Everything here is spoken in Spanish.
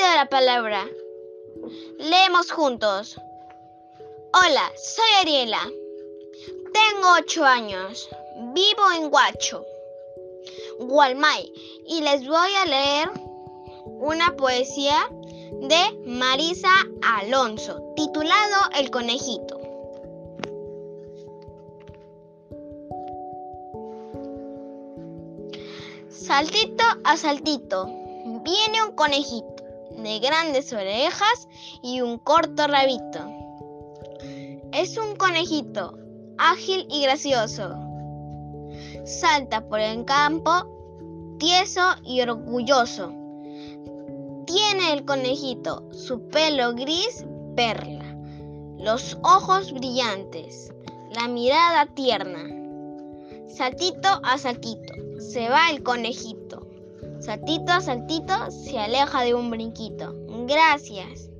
la palabra. Leemos juntos. Hola, soy Ariela. Tengo ocho años. Vivo en Huacho, Gualmay, y les voy a leer una poesía de Marisa Alonso, titulado El conejito. Saltito a saltito, viene un conejito de grandes orejas y un corto rabito. Es un conejito ágil y gracioso. Salta por el campo, tieso y orgulloso. Tiene el conejito su pelo gris perla, los ojos brillantes, la mirada tierna. Saltito a saltito, se va el conejito. Saltito a saltito se aleja de un brinquito. Gracias.